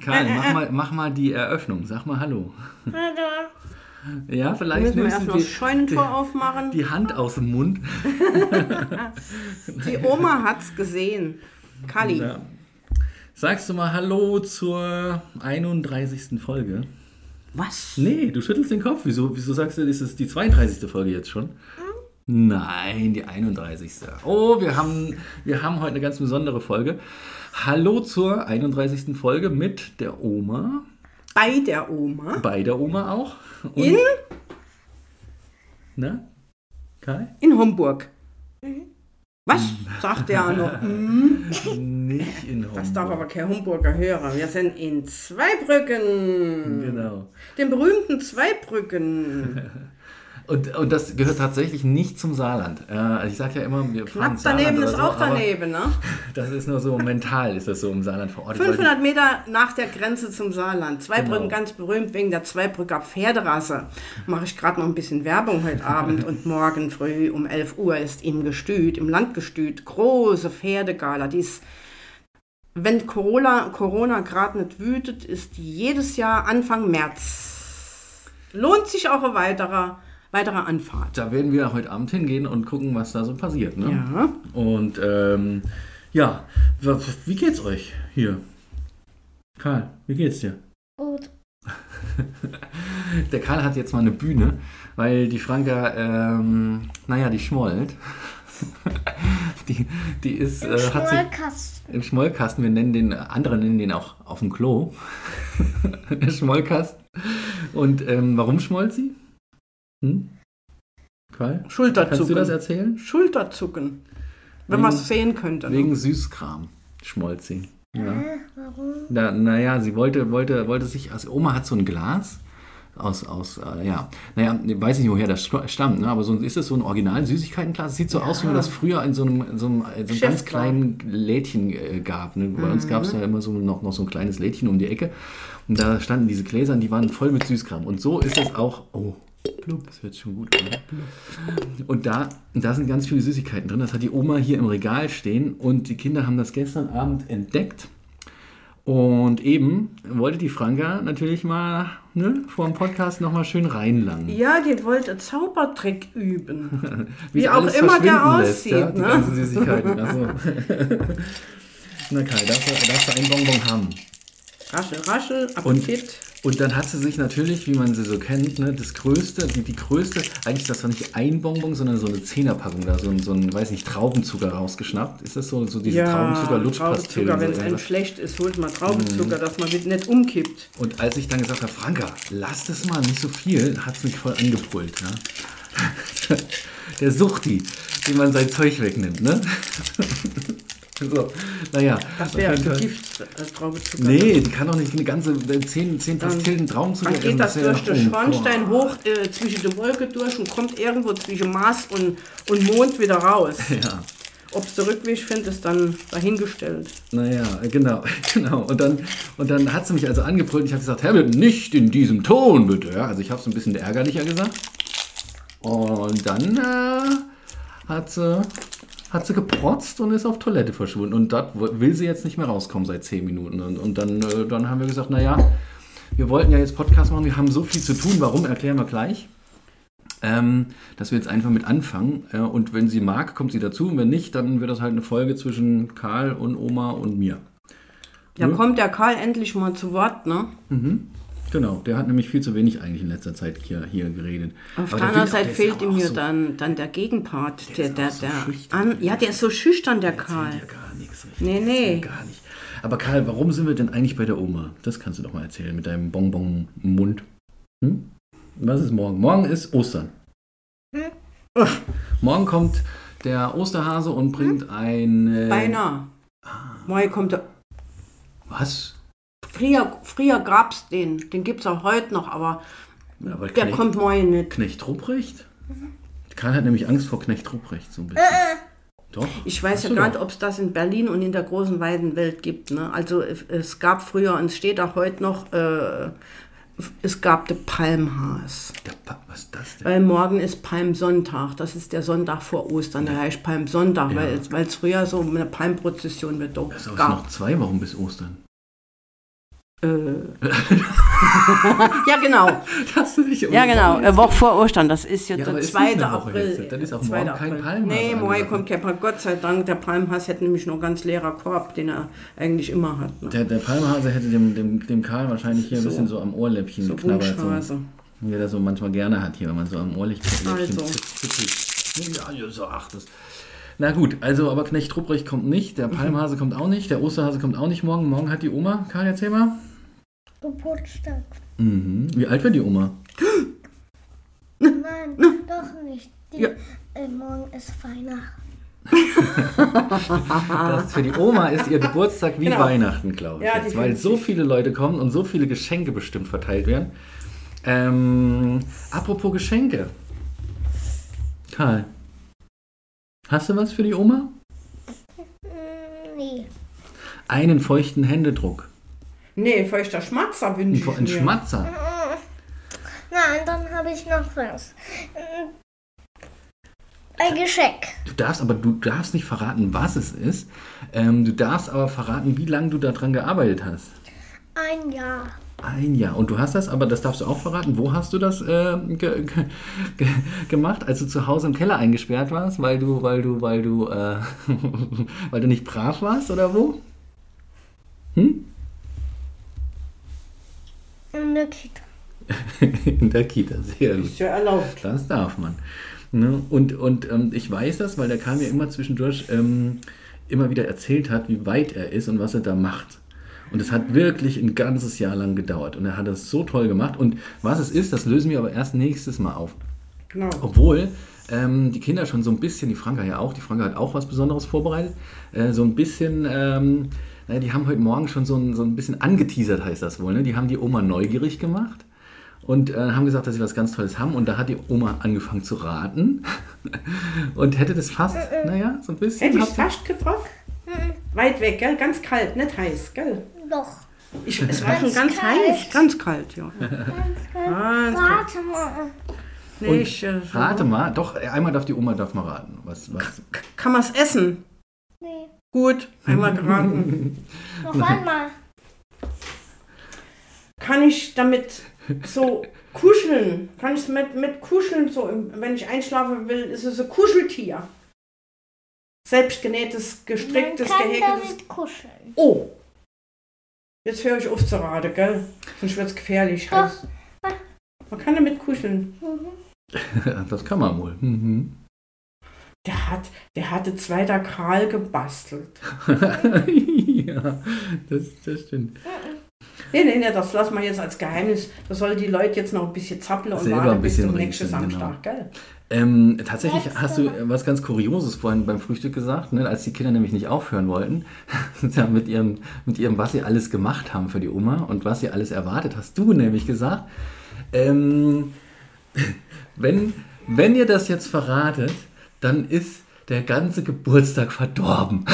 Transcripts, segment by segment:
Karl, mach mal, mach mal die Eröffnung. Sag mal Hallo. Hallo. Ja, vielleicht Müssen wir erst noch die, das Scheunentor aufmachen. die Hand aus dem Mund. Die Oma hat's gesehen. Kali. Ja. Sagst du mal Hallo zur 31. Folge? Was? Nee, du schüttelst den Kopf. Wieso, wieso sagst du, ist es die 32. Folge jetzt schon? Nein, die 31. Oh, wir haben, wir haben heute eine ganz besondere Folge. Hallo zur 31. Folge mit der Oma. Bei der Oma. Bei der Oma auch. Und, In? Na? Kai? In Homburg. Was? Sagt der noch. Hm? Nicht in Homburg. Das darf aber kein Homburger hören. Wir sind in Zweibrücken. Genau. Den berühmten Zweibrücken. Und, und das gehört tatsächlich nicht zum Saarland. Äh, also ich sage ja immer, wir Knapp daneben ist so, auch daneben, ne? Das ist nur so mental, ist das so im Saarland verortet. weil die- 500 Meter nach der Grenze zum Saarland. Zweibrücken Genau. ganz berühmt wegen der Zweibrücker Pferderasse. Mache ich gerade noch ein bisschen Werbung heute Abend und morgen früh um 11 Uhr ist im Gestüt, im Landgestüt, große Pferdegala. Die ist, wenn Corona, Corona gerade nicht wütet, ist die jedes Jahr Anfang März. Lohnt sich auch ein weiterer, weiterer Anfahrt. Da werden wir heute Abend hingehen und gucken, was da so passiert. Ne? Ja. Und ähm, ja, wie geht's euch hier? Karl, wie geht's dir? Gut. Der Karl hat jetzt mal eine Bühne, weil die Franka, ähm, naja, die schmollt. die, die ist, äh, hat sich Schmollkasten. im Schmollkasten, wir nennen den, andere nennen den auch auf dem Klo. Der Schmollkasten. Und ähm, warum schmollt sie? Hm? Karl? Kannst du Schulterzucken. das erzählen? Schulterzucken. Wenn man es sehen könnte. ne? Wegen Süßkram schmollt sie. Ja. Äh, warum? Na, naja, sie wollte, wollte, wollte sich, also Oma hat so ein Glas aus, aus äh, ja, naja, ich weiß nicht, woher das st- stammt, ne? aber so, ist das so ein Original-Süßigkeitenglas? Sieht so aus, wie man das früher in so einem, in so einem, in so einem ganz kleinen Lädchen äh, gab. Ne? Bei uns gab es ja immer so noch, noch so ein kleines Lädchen um die Ecke und da standen diese Gläser und die waren voll mit Süßkram. Und so ist das auch, oh, das hört sich schon gut an. ne? Und da, da sind ganz viele Süßigkeiten drin. Das hat die Oma hier im Regal stehen und die Kinder haben das gestern Abend entdeckt. Und eben wollte die Franka natürlich mal ne, vor dem Podcast nochmal schön reinlangen. Ja, die wollte Zaubertrick üben. Wie, auch immer der verschwinden lässt, aussieht, ja, die ne? ganzen Süßigkeiten. Ach so. Na Kai, darfst du, darfst du einen Bonbon haben. Raschel, raschel, Appetit. Und dann hat sie sich natürlich, wie man sie so kennt, ne, das größte, die, die größte, eigentlich das doch nicht ein Bonbon, sondern so eine Zehnerpackung da, so ein, so ein, weiß nicht, Traubenzucker rausgeschnappt. Ist das so, so diese Traubenzucker-Lutschpastillen? Traubenzucker, wenn es so, einem ja. schlecht ist, holt man Traubenzucker, dass man nicht umkippt. Und als ich dann gesagt habe, Franka, lass das mal, nicht so viel, hat es mich voll angebrüllt. Ja? Der Suchti, dem man sein Zeug wegnimmt, ne? so, naja. Das auf wäre jeden Fall. Gift, äh, Traubenzucker. Nee, die kann doch nicht eine ganze äh, 10, 10 Pastillen Traubenzucker Dann geht das essen, durch den ja- oh, Schornstein boah. hoch äh, zwischen der Wolke durch und kommt irgendwo zwischen Mars und, und Mond wieder raus. Ja. Ob es der Rückweg findet, ist dann dahingestellt. Naja, genau, genau. Und dann, und dann hat sie mich also angebrüllt. Ich habe gesagt, Herr, bitte nicht in diesem Ton, bitte. Ja, also ich habe es ein bisschen ärgerlicher gesagt. Und dann äh, hat, sie, hat sie geprotzt und ist auf Toilette verschwunden. Und dort will sie jetzt nicht mehr rauskommen seit zehn Minuten. Und, und dann, äh, dann haben wir gesagt, naja, wir wollten ja jetzt Podcast machen, wir haben so viel zu tun. Warum, erklären wir gleich. Ähm, dass wir jetzt einfach mit anfangen. Äh, und wenn sie mag, kommt sie dazu. Und wenn nicht, dann wird das halt eine Folge zwischen Karl und Oma und mir. Da Ja. kommt der Karl endlich mal zu Wort, ne? Genau, der hat nämlich viel zu wenig eigentlich in letzter Zeit hier, hier geredet. Auf Aber der der anderen Seite der fehlt ihm hier so- dann, dann der Gegenpart. Der, ist der, auch so der, schüchtern. an, ja, der ist so schüchtern, der Der Karl. ja gar nichts. richtig. Nee, nee. Gar nicht. Aber Karl, warum sind wir denn eigentlich bei der Oma? Das kannst du doch mal erzählen mit deinem Bonbon-Mund. Hm? Was ist morgen? Morgen ist Ostern. Hm? Morgen kommt der Osterhase und bringt ein... Äh, Beinahe. Morgen kommt der. Was? Früher, früher gab es den. Den gibt es auch heute noch, aber Ja, aber der Knecht, kommt morgen nicht. Knecht Ruprecht? Karl hat nämlich Angst vor Knecht Ruprecht so ein bisschen. Doch. Ich weiß Hast ja nicht, ob es das in Berlin und in der großen weiten Welt gibt. Ne? Also es, gab früher und es steht auch heute noch äh, es gab den Palmhaas. Der Pa- was ist das denn? Weil morgen ist Palmsonntag. Das ist der Sonntag vor Ostern. Der heißt Palmsonntag, weil es- weil es früher so eine Palmprozession wird. Doch Es ist gab. noch zwei Wochen bis Ostern. Äh. ja, genau. Hast du dich Ja, genau. Eine Woche vor Ostern. Das ist jetzt Ja, der ist 2. nicht eine Woche April. jetzt. Dann ist auch 2. morgen kein April. Palmhaas Nee, morgen kommt kein Palm. Gott sei Dank, der Palmhaas hätte nämlich noch ganz leerer Korb, den er eigentlich immer hat. Ne? Der, der Palmhase hätte dem, dem, dem Karl wahrscheinlich hier So. ein bisschen so am Ohrläppchen So geknabbert. So, wie er das so manchmal gerne hat hier, wenn man so am Ohrläppchen Also. Ja, ja, so, ach, das. Na gut, also aber Knecht Rupprecht kommt nicht, der Palmhase kommt auch nicht, der Osterhase kommt auch nicht morgen. Morgen hat die Oma, Karl, erzähl mal. Geburtstag. Mhm. Wie alt wird die Oma? Nein, doch nicht. Die, Ja. äh, morgen ist Weihnachten. Das für die Oma ist ihr Geburtstag wie Genau. Weihnachten, glaube ich. Ja, jetzt, weil so viele Leute kommen und so viele Geschenke bestimmt verteilt werden. Ähm, apropos Geschenke. Karl, hast du was für die Oma? Mm, nee. Einen feuchten Händedruck. Nee, feuchter Schmatzer Ein, wünsche ich ein mir. Schmatzer. Nein, dann habe ich noch was. Mm, Ein Geschenk. Du darfst aber du darfst nicht verraten, was es ist. Ähm, du darfst aber verraten, wie lange du daran gearbeitet hast. Ein Jahr. Ein Jahr. Und du hast das, aber das darfst du auch verraten. Wo hast du das äh, ge ge gemacht, als du zu Hause im Keller eingesperrt warst, weil du, weil du, weil du, äh, weil du nicht brav warst oder wo? Hm? In der Kita. In der Kita, sehr gut. Ist ja erlaubt. Das darf man. Ne? Und, und ähm, ich weiß das, weil der Karl mir immer zwischendurch ähm, immer wieder erzählt hat, wie weit er ist und was er da macht. Und es hat wirklich ein ganzes Jahr lang gedauert. Und er hat das so toll gemacht. Und was es ist, das lösen wir aber erst nächstes Mal auf. Genau. Obwohl ähm, die Kinder schon so ein bisschen, die Franka ja auch, die Franka hat auch was Besonderes vorbereitet, äh, so ein bisschen, ähm, naja, die haben heute Morgen schon so ein, so ein bisschen angeteasert, heißt das wohl. Ne? Die haben die Oma neugierig gemacht und äh, haben gesagt, dass sie was ganz Tolles haben. Und da hat die Oma angefangen zu raten und hätte das fast, naja, so ein bisschen. Hätte ich fast getroffen? Weit weg, gell? Ganz kalt, nicht heiß, gell? Doch. Ich, es war schon ganz kalt. heiß, ganz kalt, ja. Ganz kalt. Ganz. Warte mal. Nee, ich, äh, Rate mal, doch, einmal darf die Oma darf mal raten. Was, was? Kann man es essen? Gut, einmal geraten. Noch einmal. Kann ich damit so kuscheln? Kann ich mit, mit kuscheln, so wenn ich einschlafen will, ist es ein Kuscheltier. Selbstgenähtes, Man gestricktes, kann gehäkeltes. damit kuscheln. Oh! Jetzt höre ich auf zu raten, gell? Sonst wird es gefährlich. Doch. Heiß. Man kann damit kuscheln. Mhm. Das kann man wohl. Mhm. Der hat, der hatte zweiter Karl gebastelt. ja, das, das stimmt. Nee, nee, nee, das lassen wir jetzt als Geheimnis. Das soll die Leute jetzt noch ein bisschen zappeln und Selber warten ein bis bisschen zum nächsten Samstag, gell? Ähm, tatsächlich Letzte hast du was ganz Kurioses vorhin beim Frühstück gesagt, ne, als die Kinder nämlich nicht aufhören wollten, ja, mit, ihrem, mit ihrem, was sie alles gemacht haben für die Oma und was sie alles erwartet, hast du nämlich gesagt, ähm, wenn, wenn ihr das jetzt verratet, dann ist der ganze Geburtstag verdorben.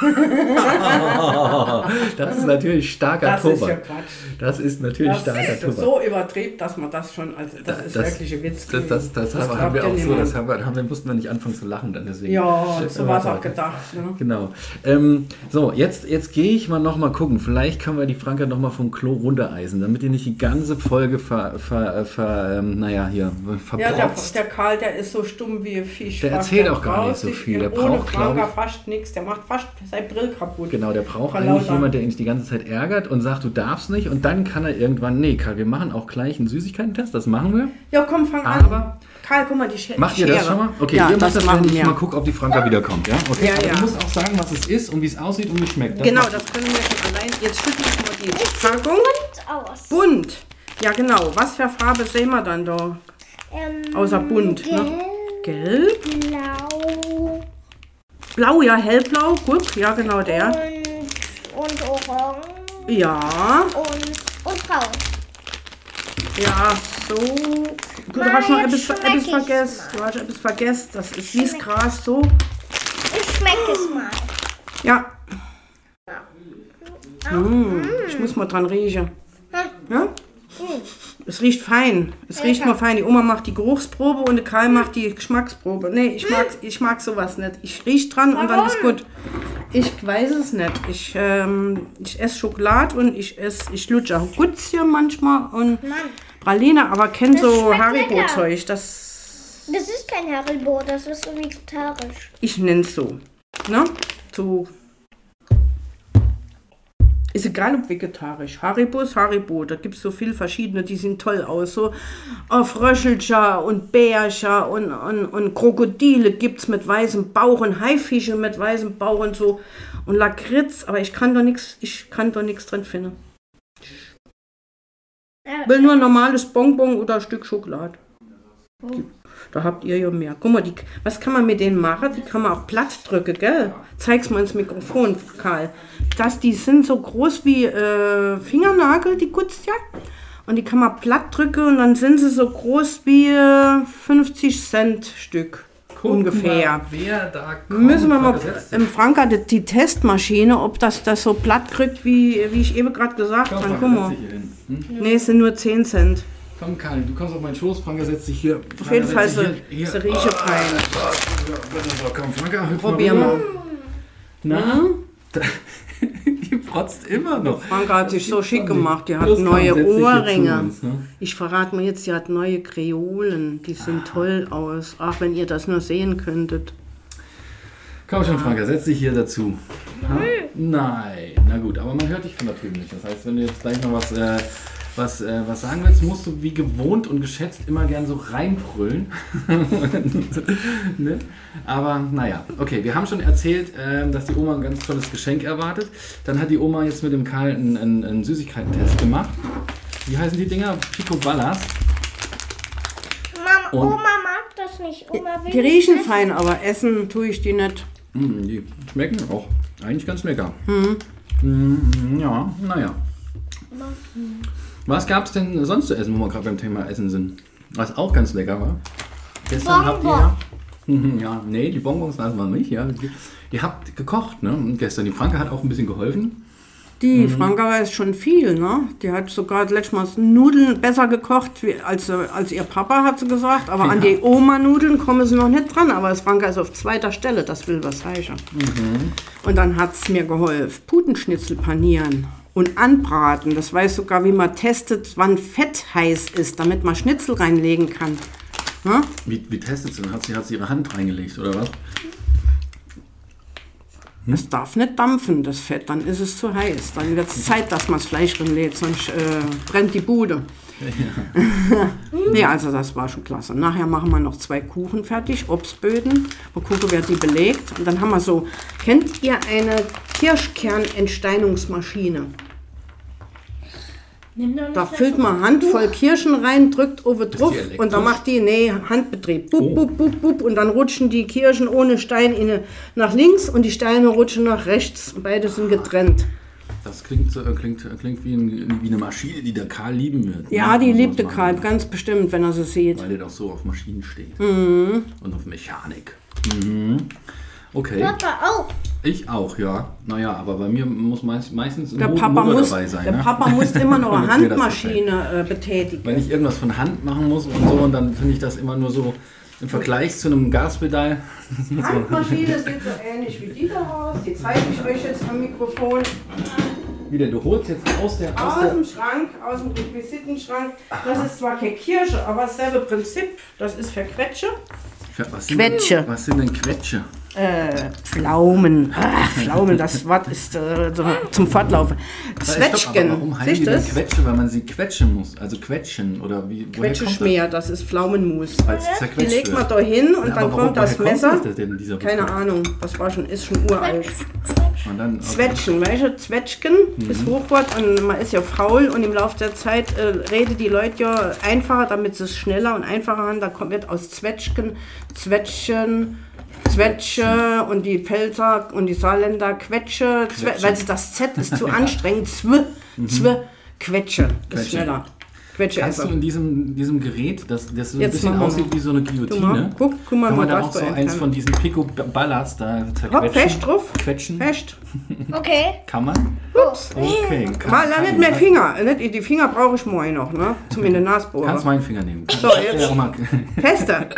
das ist natürlich starker Das ist Tobak. ja Quatsch. Das ist natürlich Das starker ist Tobak. so übertrieben, dass man das schon als das ist Das- wirklich ein Witz. Das, das, das, Das haben, wir auch so, das haben wir, haben wir, mussten wir nicht anfangen zu lachen dann deswegen. ja, so war es auch gedacht. Ne? Genau. Ähm, so, jetzt, jetzt gehe ich mal noch mal gucken. Vielleicht können wir die Franka noch mal vom Klo runtereisen, damit ihr nicht die ganze Folge ver, ver, ver ähm, naja, hier Ja, der, der Karl, der ist so stumm wie ein Fisch. Der erzählt auch gar nicht so viel. Der braucht, Franka fast nichts. Der macht fast sein Brill kaputt. Genau, der braucht Vor eigentlich jemand, der ihn die ganze Zeit ärgert und sagt, du darfst nicht. Und dann kann er irgendwann, nee, Karl, wir machen auch gleich einen Süßigkeiten-Test, das machen wir. Ja, komm, fang Aber- an. Karl, guck mal, die Schere. Macht ihr das schon mal? Okay, ja, ihr das macht das, machen wenn ich wir. mal gucke, ob die Franka wiederkommt, ja? Okay, Ja, aber ja. du musst auch sagen, was es ist und wie es aussieht und wie es schmeckt. Das Genau, das können wir schon allein. Jetzt schüttel ich mal die Packung. Und aus. Bunt. Ja, genau. Was für Farbe sehen wir dann da? Ähm, Außer bunt, gelb, ne? Gelb. blau Blau, ja, hellblau. Guck, ja, genau der. und, und orange Ja, und, und braun. ja, so. Du Na, hast noch etwas, etwas vergessen. Du hast etwas vergessen. Das ist wie das Gras so. Ich schmecke es mal. Ja. Hm, ich muss mal dran riechen. Ja? Hm. Es riecht fein. Es riecht mal fein. Die Oma macht die Geruchsprobe und der Karl macht die Geschmacksprobe. Nee, ich mag, ich mag sowas nicht. Ich riech dran und dann ist Warum? gut. Ich weiß es nicht. Ich, ähm, ich esse Schokolade und ich esse, ich lutsche auch Gutzchen manchmal und Mann, Praline, aber kenn so Haribo-Zeug. Das, das ist kein Haribo, das ist so vegetarisch. ich nenn's so. Ne? So. Ist egal ob vegetarisch. Haribo ist Haribo. Da gibt es so viele verschiedene, die sehen toll aus. So oh, Fröschelcher und Bärcher und, und, und Krokodile gibt es mit weißem Bauch und Haifische mit weißem Bauch und so. Und Lakritz, aber ich kann doch nichts, ich kann doch nichts drin finden. Äh, Will nur ein normales Bonbon oder ein Stück Schokolade. Da habt ihr ja mehr. Guck mal, die, was kann man mit denen machen? Die kann man auch platt drücken, gell? Zeig's mal ins Mikrofon, Karl. Das, die sind so groß wie äh, Fingernagel, die Gutzja. Und die kann man platt drücken und dann sind sie so groß wie äh, 50 Cent Stück. Guck ungefähr. Mal, wer da kommt. Müssen wir mal im Franka die, die Testmaschine, ob das das so platt kriegt, wie, wie ich eben gerade gesagt habe. Guck mal. Hm? Nee, es sind nur 10 Cent. Komm, Karl, du kommst auf meinen Schoß. Franka setzt sich hier. Auf jeden Fall so, hier. so rieche fein. So, komm, Franka, hüpf Probier mal. mal. Na? Die protzt immer noch. Franka hat sich so schick gemacht. Die hat Los, komm, neue dich hier zu Ohrringe. uns, ne? Ich verrate mir jetzt, die hat neue Kreolen. Die sehen toll aus. Ach, wenn ihr das nur sehen könntet. Komm schon, Franka, setz dich hier dazu. Ha? Nein, na gut, aber man hört dich von da drüben nicht. Das heißt, wenn du jetzt gleich noch was, äh, was, äh, was sagen willst, musst du wie gewohnt und geschätzt immer gern so reinbrüllen. ne? Aber naja, okay, wir haben schon erzählt, ähm, dass die Oma ein ganz tolles Geschenk erwartet. Dann hat die Oma jetzt mit dem Karl einen, einen, einen Süßigkeiten-Test gemacht. Wie heißen die Dinger? Pico Ballas. Mama, Und- Oma mag das nicht. Oma will Die riechen fein, aber essen tue ich die nicht. Mm, die schmecken auch eigentlich ganz lecker. Mm, ja, naja. Was gab es denn sonst zu essen, wo wir gerade beim Thema Essen sind? Was auch ganz lecker war. Gestern habt ihr. Mhm, Ja, nee, die Bonbons lassen wir nicht. Ja. Die- Ihr habt gekocht, ne? Und gestern. Die Franke hat auch ein bisschen geholfen. Die Franka weiß schon viel, ne? Die hat sogar letztes Mal Nudeln besser gekocht als, als ihr Papa, hat sie gesagt. Aber an die Oma-Nudeln kommen sie noch nicht dran. Aber das Franka ist auf zweiter Stelle, das will was heißen. Und dann hat es mir geholfen. Putenschnitzel panieren und anbraten. Das weiß sogar, wie man testet, wann Fett heiß ist, damit man Schnitzel reinlegen kann. Ne? Wie, wie testet sie? Hat sie, hat sie ihre Hand reingelegt oder was? Es darf nicht dampfen, das Fett, dann ist es zu heiß. Dann wird es Zeit, dass man das Fleisch reinlegt, sonst äh, brennt die Bude. nee, also das war schon klasse. Nachher machen wir noch zwei Kuchen fertig, Obstböden. Mal gucken, wer die belegt. Und dann haben wir so, kennt ihr eine Kirschkernentsteinungsmaschine? Nimm doch nicht Da füllt man Handvoll Kirschen rein, drückt oben drauf und dann macht die, nee, Handbetrieb. Bup, Oh. bup, bup, bup. Und dann rutschen die Kirschen ohne Stein in, eine- nach links und die Steine rutschen nach rechts. Beide sind getrennt. Das klingt, so- äh, klingt, äh, klingt wie, ein, wie eine Maschine, die der Karl lieben wird. Ja, ne? die liebte. Karl ganz bestimmt, wenn er sie sieht. Weil der doch so auf Maschinen steht. Mhm. Und auf Mechanik. Mhm. Okay. Papa auch. Ich auch, ja. Naja, aber bei mir muss meist, meistens ein Der Papa, Motor muss, dabei sein. der ne? Papa muss immer noch eine. Handmaschine äh, betätigen. Wenn ich irgendwas von Hand machen muss und so, und dann finde ich das immer nur so im Vergleich zu einem Gaspedal. Handmaschine sieht so ähnlich wie die da aus. Die zeige ich euch jetzt am Mikrofon. Wieder, du holst jetzt aus der. Aus Aus der dem Schrank, aus dem Requisitenschrank. Das ist zwar keine Kirsche, aber dasselbe Prinzip. Das ist für Quetsche. was sind Quetsche. Was sind denn Quetsche? Äh, Pflaumen. Ach, Pflaumen, das Wort ist äh, so zum Fortlaufen. Stopp, Zwetschgen. warum die du denn das? Quetsche? Weil man sie quetschen muss. Also quetschen oder wie? kommt das? Das ist Pflaumenmus. Die legt man da hin und Ja, dann warum- kommt das Messer. Kommt das denn, Keine? Ahnung, das war schon, ist schon uralt. Und dann, Zwetschgen, weißt du, Zwetschgen Mhm. ist Hochwort und man ist ja faul und im Laufe der Zeit äh, reden die Leute ja einfacher, damit sie es schneller und einfacher haben. Da kommt, wird aus Zwetschgen, Zwetschgen, Zwetsche und die Pfälzer und die Saarländer Quetsche, Zwe Quetsche. weil das Z ist zu anstrengend, Zw, Zw, Quetsche, Mhm. Quetsche. ist schneller. Quetsche Kannst du in diesem, diesem Gerät, das, das so ein Jetzt bisschen aussieht wie so eine Guck mal, Guillotine, guck, guck mal, kann man da auch so da eins entfernen. von diesen Pico-Ballas da Hopp, zerquetschen? fest drauf. Quetschen? Fest. Okay. Kann man? Ups. Okay. Kann, Mal, dann kann- nicht mehr Finger. Nicht, die Finger brauche ich morgen noch, ne? Zum in den Kannst Nasbohrer. meinen Finger nehmen. So, jetzt. Ja, auch mal. Feste.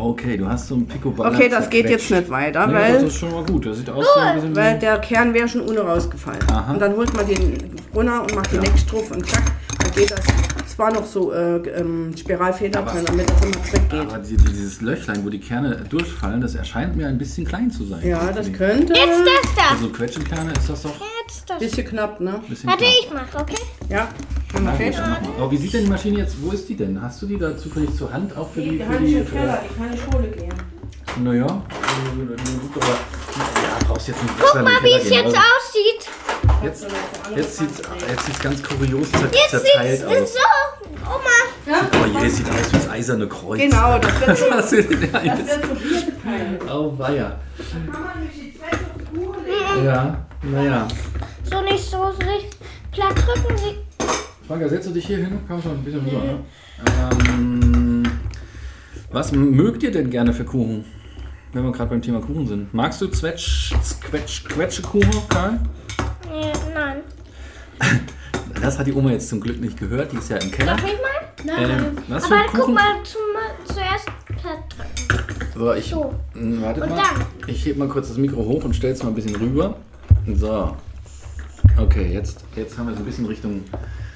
Okay, du hast so einen Pico-Ball. Okay, das geht jetzt nicht weiter, Nee, weil, das ist schon mal gut. Das sieht aus so ein bisschen weil der Kern wäre schon ohne rausgefallen. Aha. Und dann holt man den runter und macht den Neckstruff und zack, dann geht das. Es war noch so äh, ähm, Spiralfeder drin, damit das immer zurückgeht. Aber die, dieses Löchlein, wo die Kerne durchfallen, das erscheint mir ein bisschen klein zu sein. Ja, das könnte Jetzt das da. Also Quetschenkerne ist das doch ein Jetzt das. bisschen knapp, ne? bisschen Warte, knapp. ich mach, okay? Ja. Okay. mal. Aber wie sieht denn die Maschine jetzt, wo ist die denn? Hast du die da zufällig zur Hand auch für die... Die kann ich die im Keller, die kann ich holen gehen. Naja, aber ja, brauchst jetzt nicht Guck mal, wie es jetzt aussieht. Jetzt, jetzt sieht es jetzt sieht's ganz kurios zer Jetzt zerteilt sieht's aus. so. Oma. Oh je, sieht aus wie das eiserne Kreuz. Genau, das wird so, das wird so vier geteilt. Oh, weia. Kann man nicht die Zwecke auf die Kuchen legen? Ja, naja. So nicht so sich platt drücken. Sie. Franka, setzt du dich hier hin? Komm schon, ein bisschen rüber. Ne? Ähm, was mögt ihr denn gerne für Kuchen? Wenn wir gerade beim Thema Kuchen sind. Magst du Zwetsch, Quetsch, Quetschekuchen, Karl? Nee, nein. Das hat die Oma jetzt zum Glück nicht gehört. Die ist ja im Keller. Darf ich mal? Ähm, was Aber guck mal zum, zuerst. So, ich, So. Hm, Warte Und mal. dann? Ich heb mal kurz das Mikro hoch und stell's mal ein bisschen rüber. So. Okay, jetzt, jetzt haben wir so ein bisschen Richtung.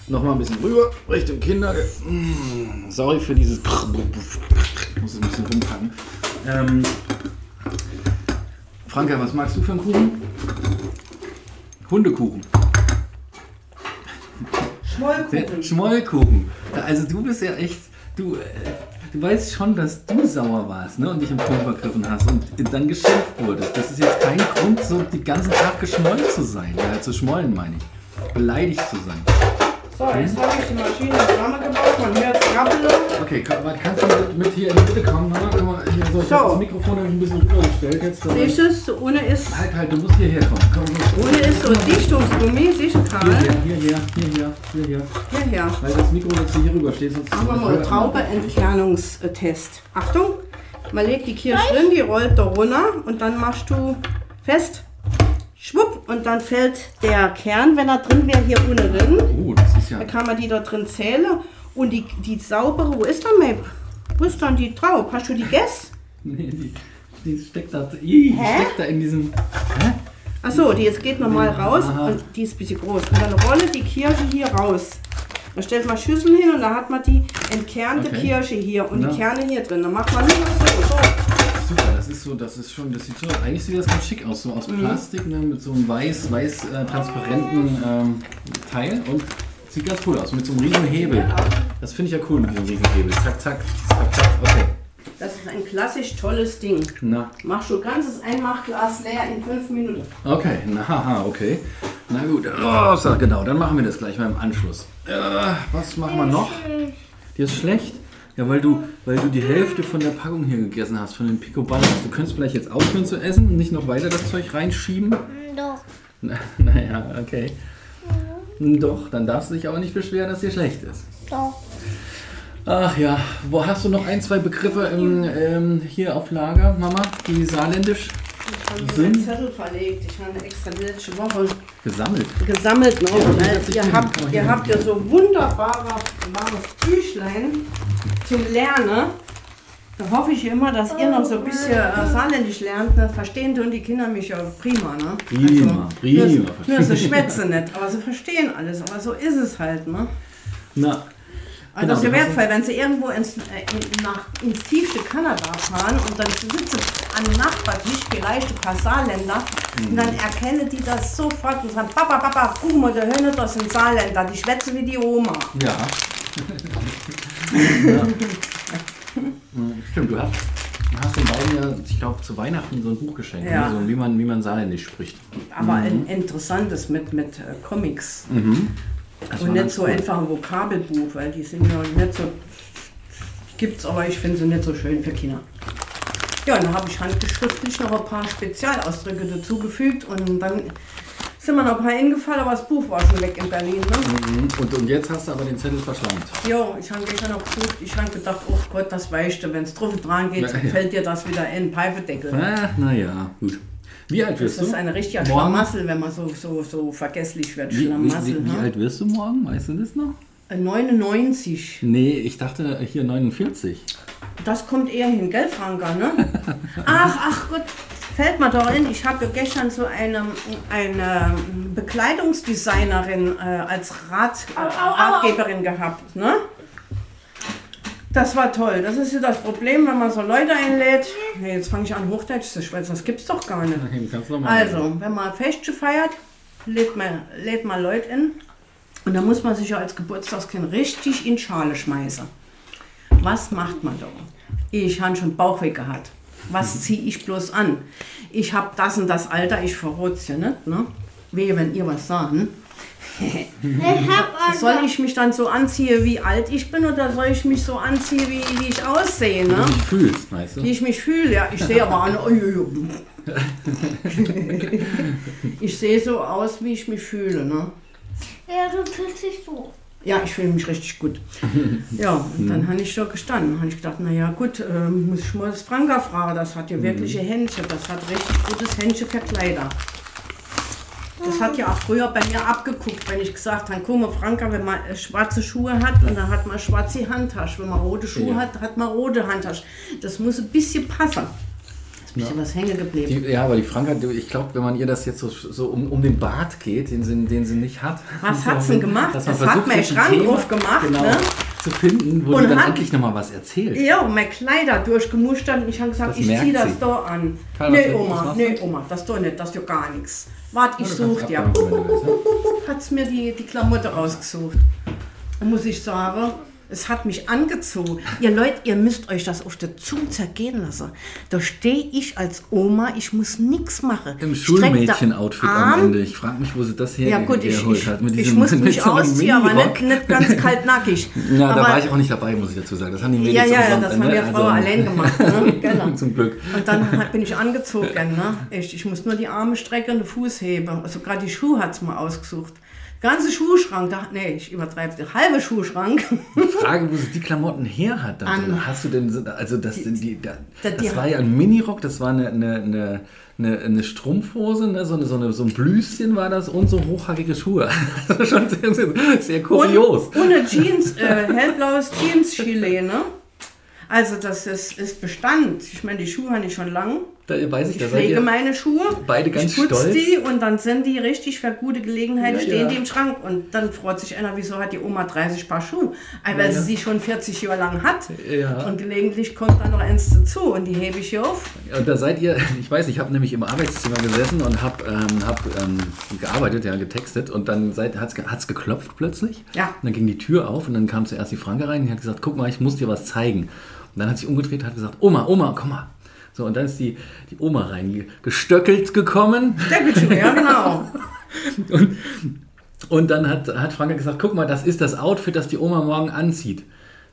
Nochmal ein bisschen rüber, Richtung Kinder. Mm, Sorry für dieses. Ich muss es ein bisschen rumpacken. Ähm, Franka, was magst du für einen Kuchen? Hundekuchen. Schmollkuchen. Schmollkuchen. Also du bist ja echt, du, äh, du weißt schon, dass du sauer warst ne, und dich im Ton vergriffen hast und dann geschimpft wurdest. Das ist jetzt kein Grund, so den ganzen Tag geschmollen zu sein. Ja, zu schmollen meine ich. Beleidigt zu sein. So, jetzt habe ich die Maschine zusammengebaut. Man hört es krabbeln. Okay, kann, kannst du mit, mit hier in die Mitte kommen? Mama? Komm mal, hier, so, ich So. das Mikrofon ein bisschen rübergestellt jetzt. Siehst du es? Ohne ist, Halt, halt, du musst hierher kommen. Komm, komm. ohne ist so ein Dichtungsgummi. Siehst du, Karl? Hierher, hierher, hierher, hierher. Hierher. Weil das Mikro jetzt hier rüber steht, sonst Machen wir mal einen Traubeentfernungstest. Achtung, man legt die Kirsche drin, die rollt da runter und dann machst du fest. Und dann fällt der Kern, wenn er drin wäre, hier unten drin. Oh, das ist ja. Dann kann man die da drin zählen. Und die, die saubere, wo ist dann Map? Wo ist dann die Traube? Hast du die gegessen? Nee, die, die steckt da. Die Hä? steckt da in diesem. Hä? Achso, die jetzt geht nochmal raus Aha. und die ist ein bisschen groß. Und dann rolle die Kirsche hier raus. Da stellt man Schüssel hin und da hat man die entkernte Okay. Kirsche hier und Ja. die Kerne hier drin. Dann macht man nur so. so. Super, das ist so, das ist schon, das sieht so, eigentlich sieht das ganz schick aus, so aus Mhm. Plastik, ne, mit so einem weiß, weiß äh, transparenten ähm, Teil und sieht ganz cool aus, mit so einem riesen Hebel. Das finde ich ja cool mit diesem riesen Hebel. Zack, zack, zack, zack, okay. Das ist ein klassisch tolles Ding. Na, Machst du ganzes Einmachglas leer in fünf Minuten. okay, na, haha, okay. Na gut, oh, so, genau, dann machen wir das gleich mal im Anschluss. Äh, was machen wir noch? Dir ist schlecht? Ja, weil du, weil du die Hälfte von der Packung hier gegessen hast, von den Pico Ballas. Du könntest vielleicht jetzt aufhören zu essen und nicht noch weiter das Zeug reinschieben. Hm, Doch. Na, naja, okay. Doch, dann darfst du dich aber nicht beschweren, dass dir schlecht ist. Doch. Ach ja, wo hast du noch ein, zwei Begriffe im, ähm, hier auf Lager, Mama, die saarländisch Ich habe mir Sind- einen Zettel verlegt. Ich habe extra die letzte Woche gesammelt? gesammelt. Ne? Setz dich ihr habt, ihr habt ja so wunderbares Büchlein zum Lernen. Da hoffe ich immer, dass ihr noch so ein bisschen äh, Saarländisch lernt. Ne? Verstehen tun die Kinder mich ja prima. Ne? Prima, prima, Nur, nur verstehen. sie schwätzen nicht, aber sie verstehen alles. Aber so ist es halt. Ne? Na, Also Genau, das ist ja hast- wertvoll, wenn sie irgendwo ins, äh, nach, ins tiefste Kanada fahren und dann sitzen an Nachbartisch vielleicht ein paar Saarländer und Mhm. dann erkennen die das sofort und sagen, Papa, Papa, guck mal, der Höhne, das sind Saarländer, die schwätzen wie die Oma. ja. ja. Stimmt, du hast, du hast den beiden ja, ich glaube, zu Weihnachten so ein Buch geschenkt, Ja. ne? so, wie, man, wie man saarländisch spricht. Aber ein interessantes mit, mit äh, Comics Und nicht so cool. einfach ein Vokabelbuch, weil die sind ja nicht so, gibt's, aber ich finde sie nicht so schön für Kinder. Ja, und dann habe ich handgeschriftlich noch ein paar Spezialausdrücke dazugefügt und dann Sind wir noch ein paar hingefallen, aber das Buch war schon weg in Berlin. Ne? Mhm. Und, und jetzt hast du aber den Zettel verschlammt. Jo, ich habe gestern noch gesucht. Ich habe gedacht, oh Gott, das weißt du, wenn es drauf dran geht, Ja, ja. fällt dir das wieder in den Pfeifendeckel. Ah, naja, gut. Wie alt wirst Das du? ist eine richtige Morgen? Schlamassel, wenn man so, so, so vergesslich wird. Wie, wie, Schlamassel. wie, wie ne? alt wirst du morgen? Weißt du das noch? Äh, 99. Nee, ich dachte hier 49. Das kommt eher hin, gell, Franka, ne? Ach, ach Gott, fällt mir doch in, ich habe gestern so eine, eine Bekleidungsdesignerin äh, als Rat, äh, Ratgeberin gehabt, ne? Das war toll. Das ist ja das Problem, wenn man so Leute einlädt. Nee, jetzt fange ich an, Hochdeutsch zu schwätzen. Das gibt's doch gar nicht. Also, wenn man Feste feiert, lädt man, lädt man Leute in. Und dann muss man sich ja als Geburtstagskind richtig in Schale schmeißen. Was macht man da? Ich habe schon Bauchweh gehabt. Was ziehe ich bloß an? Ich habe das und das Alter, ich verrot's ja nicht. Ne? Wehe, wenn ihr was sagen. Soll ich mich dann so anziehen, wie alt ich bin, oder soll ich mich so anziehen, wie, wie ich aussehe? Ne? Wie du dich fühlst, weißt Wie du? ich mich fühle, ja. Ich sehe aber an. ich sehe so aus, wie ich mich fühle, ne? Ja, du fühlst dich so. Ja, ich fühle mich richtig gut. Ja, und dann habe ich schon gestanden. habe ich gedacht, naja gut, äh, muss ich mal das Franka fragen. Das hat ja wirkliche Händchen. Das hat richtig gutes Händchen für Kleider. Das hat ja auch früher bei mir abgeguckt, wenn ich gesagt habe, guck mal Franka, wenn man äh, schwarze Schuhe hat und dann hat man schwarze Handtasche. Wenn man rote Schuhe Ja. hat, hat man rote Handtasche. Das muss ein bisschen passen. Ist ein bisschen was hängen geblieben. Die, ja, aber die Franka, ich glaube, wenn man ihr das jetzt so, so um, um den Bart geht, den sie, den sie nicht hat. Was hat sie denn gemacht? man Es hat ein Schrank aufgemacht, genau, ne? Zu finden, wo Und dann hat- endlich nochmal was erzählt. Ja, und meine Kleider durchgemustert und ich habe gesagt, Das ich ziehe das da an. Was nee, Oma, nee? Oma, das doch nicht, das ist ja gar nichts. Warte, ich suche dir. ne? Hat's mir die, die Klamotte rausgesucht. Und muss ich sagen, es hat mich angezogen. Ihr Leute, ihr müsst euch das auf der Zunge zergehen lassen. Da stehe ich als Oma, ich muss nichts machen. Im Schulmädchen-Outfit am. Ende. Ich frage mich, wo sie das her Ja gut, ich, hergeholt ich, hat. Mit ich muss mich ausziehen, aber nicht, nicht ganz kaltnackig. Ja, aber, da war ich auch nicht dabei, muss ich dazu sagen. Das haben die Mädels ja, ja, das haben ne? wir Frau allein gemacht. Ne? Genau. Zum Glück. Und dann bin ich angezogen, ne? Echt, ich muss nur die Arme strecken und den Fuß heben. Also gerade die Schuhe hat es mal ausgesucht. Ganze Schuhschrank, da, nee, ich übertreibe, der halbe Schuhschrank. Frage, wo sie die Klamotten her hat. Dann. An- Hast du denn, so- also das, die, da, da- das die- war ja ein Minirock, das war eine, eine, eine, eine, eine Strumpfhose, ne? so, eine, so, eine, so ein Blüschen war das und so hochhackige Schuhe. Das ist schon sehr, sehr, sehr kurios. Und, und eine Jeans, äh, hellblaues Jeans-Gilet, ne? Also das ist, ist Bestand. Ich meine, die Schuhe habe ich schon lang. Da weiß ich, Ich da pflege meine Schuhe. beide ganz ich putze stolz. die und dann sind die richtig für gute Gelegenheit, Ja, stehen ja. die im Schrank. Und dann freut sich einer, wieso hat die Oma 30 Paar Schuhe? Weil Ja, sie sie schon 40 Jahre lang hat. Und gelegentlich kommt dann noch eins dazu und die hebe ich hier auf. Und da seid ihr, ich weiß, ich habe nämlich im Arbeitszimmer gesessen und habe ähm, hab, ähm, gearbeitet, ja, getextet und dann hat es geklopft plötzlich. Ja. Und dann ging die Tür auf und dann kam zuerst die Franke rein und die hat gesagt, guck mal, ich muss dir was zeigen. Und dann hat sich umgedreht und hat gesagt, Oma, Oma, komm mal. So, und dann ist die, die Oma reingestöckelt gekommen Deckelschuhe, ja genau. und, und dann hat, hat Franke gesagt, guck mal, das ist das Outfit, das die Oma morgen anzieht.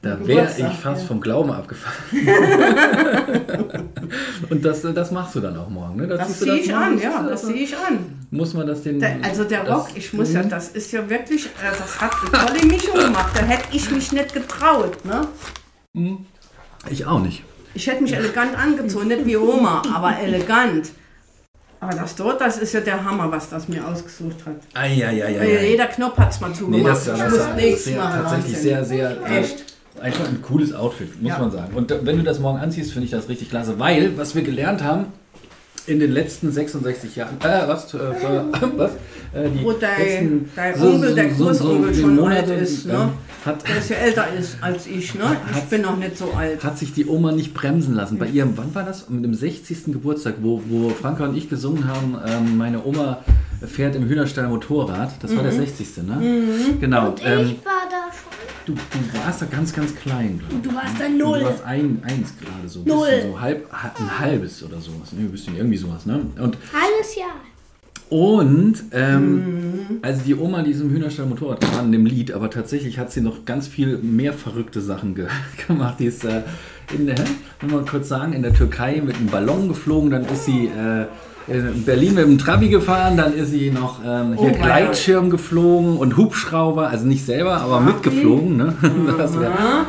Da wäre ich fast ja. vom Glauben abgefallen. und das, das machst du dann auch morgen, ne? Das du ziehe ich an, ja, du das sehe ich an. Muss man das den. Der, also der das- Rock, ich muss ja, das ist ja wirklich, äh, das hat eine tolle Mischung gemacht. Da hätte ich mich nicht getraut. Ne? Ich auch nicht. Ich hätte mich elegant angezogen, nicht wie Oma, aber elegant. Aber das dort, das ist ja der Hammer, was das mir ausgesucht hat. Ah, ja, ja, ja. Jeder Knopf hat es mal Nee, zugemacht. das, ich das, muss das nichts sehr, machen. tatsächlich sehr, sehr. äh, Echt? Einfach ein cooles Outfit, muss Ja. man sagen. Und wenn du das morgen anziehst, finde ich das richtig klasse. Weil, was wir gelernt haben in den letzten 66 Jahren, äh, was, äh, was? Äh, die Wo dein- letzten dein Onkel, der Großonkel die schon Monate, alt ist, ne? Ähm, hat, Der ist ja älter ist als ich, ne? Ich Hat's- bin noch nicht so alt. hat sich die Oma nicht bremsen lassen. Bei ihrem, wann war das? Mit dem 60. Geburtstag, wo, wo Franka und ich gesungen haben, ähm, meine Oma fährt im Hühnerstall Motorrad. Das Mhm. war der 60. Ne? Genau. Und Ähm, ich war da schon. du, du warst da ganz, ganz klein. glaub ich. Du warst da Du null. warst ein, eins gerade so. Null. So halb, ein halbes oder sowas. Ne? Ein bisschen irgendwie sowas. Ne? Und Alles Jahr. Und ähm, Mhm. also die Oma, die ist im Hühnerstall Motorrad gefahren in dem Lied, aber tatsächlich hat sie noch ganz viel mehr verrückte Sachen ge gemacht. Die ist äh, in der, wenn wir kurz sagen, in der Türkei mit einem Ballon geflogen, dann ist sie äh, in Berlin mit dem Trabi gefahren, dann ist sie noch ähm, hier Oh. Gleitschirm geflogen und Hubschrauber, also nicht selber, aber mitgeflogen. Ne? Ja.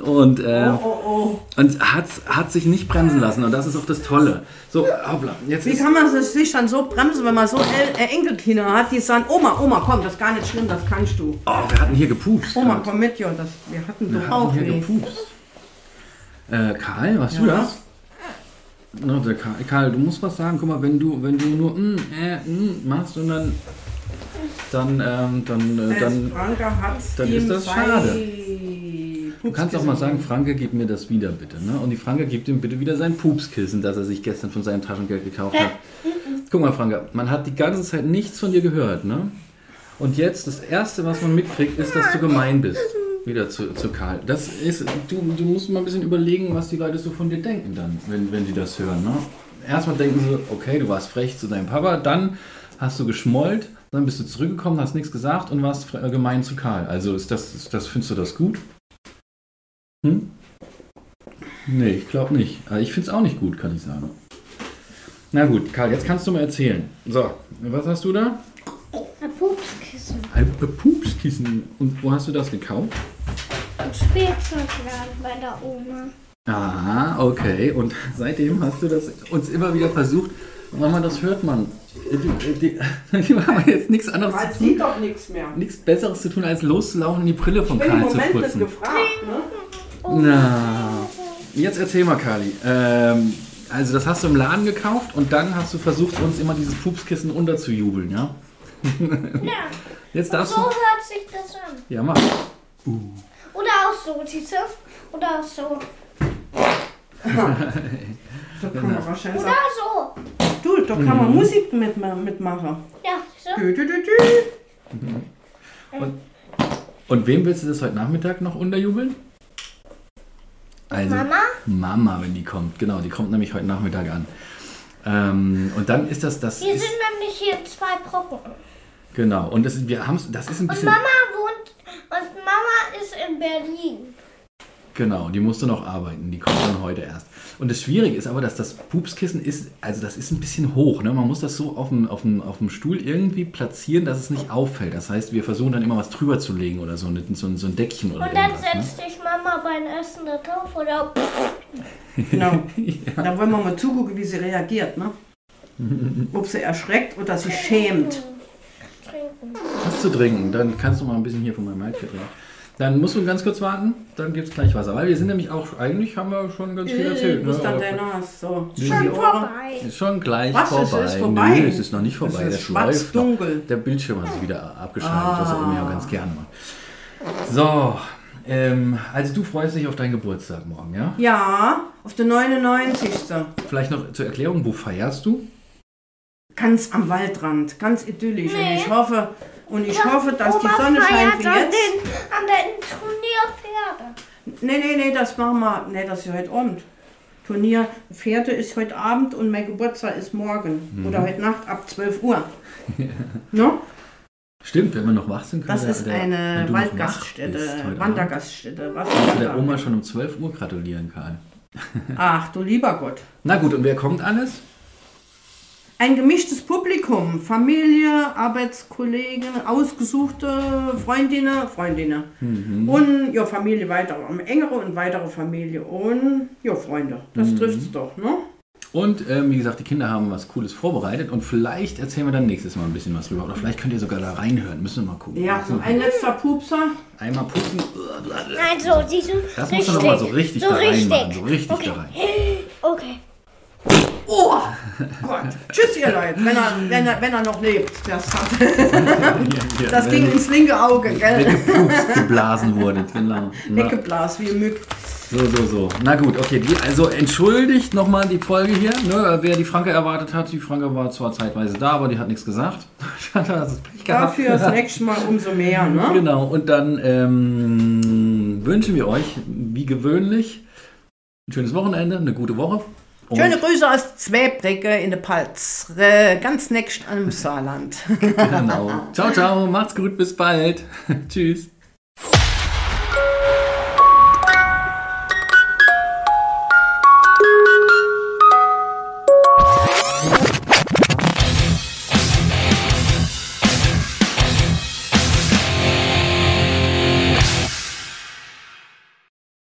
Und äh, Oh, oh, oh. und hat, hat sich nicht bremsen lassen und das ist auch das Tolle. So, hoppla, jetzt Wie kann man sich dann so bremsen, wenn man so El äh, Enkelkinder hat, die sagen, Oma, Oma, komm, das ist gar nicht schlimm, das kannst du. oh, wir hatten hier gepupst. Oma, grad. komm mit, ja, das, wir hatten Wir doch hatten auch hier weh. gepupst. Äh, Karl, warst du Ja. das? Na, der Karl, Karl, du musst was sagen. Guck mal, wenn du, wenn du nur mm, äh, mm, machst und dann, dann, ähm, dann, äh, dann, dann ist das schade. Du kannst auch mal sagen, Franke, gib mir das wieder bitte. Ne? Und die Franke gibt ihm bitte wieder sein Pupskissen, das er sich gestern von seinem Taschengeld gekauft hat. Guck mal, Franke, man hat die ganze Zeit nichts von dir gehört, ne? Und jetzt, das Erste, was man mitkriegt, ist, dass du gemein bist. Wieder zu, zu Karl. Das ist, du, du musst mal ein bisschen überlegen, was die Leute so von dir denken dann, wenn, wenn sie das hören. Ne? Erstmal denken sie, okay, du warst frech zu deinem Papa, dann hast du geschmollt, dann bist du zurückgekommen, hast nichts gesagt und warst fre- gemein zu Karl. Also ist das, ist das findest du das gut? Hm? Nee, ich glaube nicht. Aber ich finde es auch nicht gut, kann ich sagen. Na gut, Karl, jetzt kannst du mal erzählen. So, was hast du da? Ein Pupskissen. Ein Pupskissen. Und wo hast du das gekauft? Ein Spielzeugladen bei der Oma. Ah, okay. Und seitdem hast du das uns immer wieder versucht. Mama, das hört man. Die, die, die haben jetzt nichts anderes Man zu tun. sieht doch nichts mehr. Nichts Besseres zu tun, als loszulaufen und die Brille von Ich bin im Karl zu Moment putzen. gefragt, ne? Na, jetzt erzähl mal, Kali. Ähm, also das hast du im Laden gekauft und dann hast du versucht, uns immer dieses Pupskissen unterzujubeln, ja? Ja. Jetzt Und darfst so du... hört sich das an. Ja, mach. Oder auch so, siehst du? Oder auch so. Da kann man wahrscheinlich Oder sagen, so. du, da kann man Musik mit, mitmachen. Ja, so. Dü, dü, dü, dü. Und wem willst du das heute Nachmittag noch unterjubeln? Also, Mama? Mama, wenn die kommt. Genau, die kommt nämlich heute Nachmittag an. Ähm, und dann ist das, das Wir ist, sind nämlich hier zwei Brocken. genau. Und das, ist- wir haben das ist ein Und bisschen, Mama wohnt und Mama ist in Berlin. Genau. Die musste noch arbeiten. Die kommt dann heute erst. Und das Schwierige ist aber, dass das Pupskissen ist, also das ist ein bisschen hoch. Ne? Man muss das so auf dem, auf, dem, auf dem Stuhl irgendwie platzieren, dass es nicht auffällt. Das heißt, wir versuchen dann immer was drüber zu legen oder so, ein- so, ein- so ein Deckchen oder Und dann. Ne? setzt sich Mama beim Essen da drauf oder. Genau. Da wollen wir mal zugucken, wie sie reagiert, ne? Ob sie erschreckt oder sie schämt. trinken. Was zu trinken, dann kannst du mal ein bisschen hier von meinem Malzbier trinken. Dann musst du ganz kurz warten, dann gibt es gleich Wasser. Weil wir sind nämlich auch, eigentlich haben wir schon ganz viel erzählt. Wo ist dann dein Nas? So. Schon vorbei. ist schon gleich Was? Es vorbei. ist vorbei? Nö, es ist noch nicht vorbei. Es ist noch. schwarz-dunkel. Der Bildschirm hat sich wieder abgeschaltet, was er Ah. immer ja ganz gerne macht. So, ähm, also du freust dich auf deinen Geburtstag morgen, ja? Ja, auf der 99. Vielleicht noch zur Erklärung, wo feierst du? Ganz am Waldrand, ganz idyllisch. Und Nee. ich hoffe, und ich hoffe, dass die Oma Sonne scheint wie an jetzt. Den, an den Turnier Pferde. Nee, nee, nee, das machen wir. Nee, das ist heute Abend. Turnier Pferde ist heute Abend und mein Geburtstag ist morgen. Mhm. Oder heute Nacht ab 12 Uhr. no? Stimmt, wenn wir noch wach sind, können Das wir- ist der- eine Waldgaststätte, Wandergaststätte. Was du der Oma schon um 12 Uhr gratulieren, Karl. Ach du lieber Gott. Na gut, und wer kommt alles? Ein gemischtes Publikum, Familie, Arbeitskollegen, ausgesuchte Freundinnen, Freundinnen. Mhm. Und ja, Familie weitere, eine engere und weitere Familie und ja, Freunde. Das Mhm. trifft's doch, ne? Und ähm, wie gesagt, die Kinder haben was Cooles vorbereitet und vielleicht erzählen wir dann nächstes Mal ein bisschen was drüber. Oder vielleicht könnt ihr sogar da reinhören. Müssen wir mal gucken. Ja, so ein letzter Pupser. Einmal putzen. Nein, so, siehst du? Das musst du nochmal so richtig so da richtig. reinmachen. So richtig okay. da rein. Okay. Gott. Tschüss, ihr Leute, wenn er, wenn er, wenn er noch lebt. Das, hat, das ging ins linke Auge, gell? Weggepupst, geblasen wurde. Genau. Na, Weggeblasen wie Mück. so, so, so. Na gut, okay. Die, also entschuldigt nochmal die Folge hier. Ne, wer die Franke erwartet hat. Die Franke war zwar zeitweise da, aber die hat nichts gesagt. das Pech gehabt. Dafür das nächste Mal umso mehr, ne? Genau, und dann ähm, wünschen wir euch, wie gewöhnlich, ein schönes Wochenende, eine gute Woche. Und- Schöne Grüße aus Zwebrecke in der Palz. Äh, ganz nächst am Saarland. Genau. Ciao, ciao. Macht's gut. Bis bald. Tschüss.